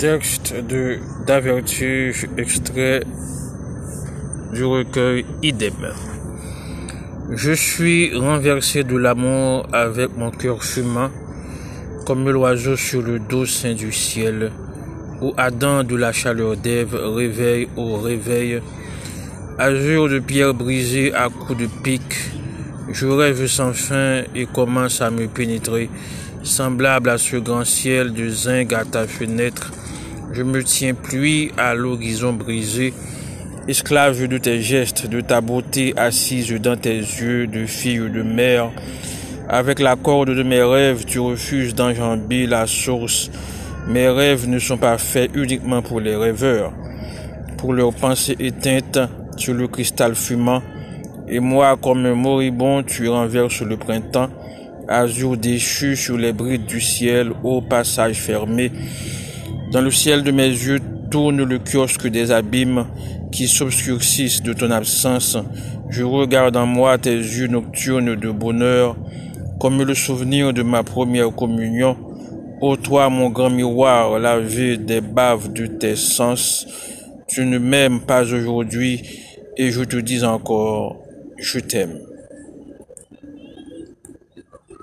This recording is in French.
Texte de d'avertige extrait du recueil Idem. Je suis renversé de l'amour avec mon cœur fumant, comme l'oiseau sur le dos saint du ciel, où Adam de la chaleur d'Ève réveille au réveil, azur de pierre brisée à coups de pic, je rêve sans fin et commence à me pénétrer, semblable à ce grand ciel de zinc à ta fenêtre. Je me tiens pluie à l'horizon brisé, esclave de tes gestes, de ta beauté assise dans tes yeux de fille de mère. Avec la corde de mes rêves, tu refuses d'enjamber la source. Mes rêves ne sont pas faits uniquement pour les rêveurs, pour leurs pensées éteintes sur le cristal fumant. Et moi, comme un moribond, tu renverses le printemps, azur déchu sur les brides du ciel, au passage fermé. Dans le ciel de mes yeux tourne le kiosque des abîmes qui s'obscurcissent de ton absence. Je regarde en moi tes yeux nocturnes de bonheur, comme le souvenir de ma première communion. Ô toi, mon grand miroir, lavé des baves de tes sens, tu ne m'aimes pas aujourd'hui, et je te dis encore, je t'aime.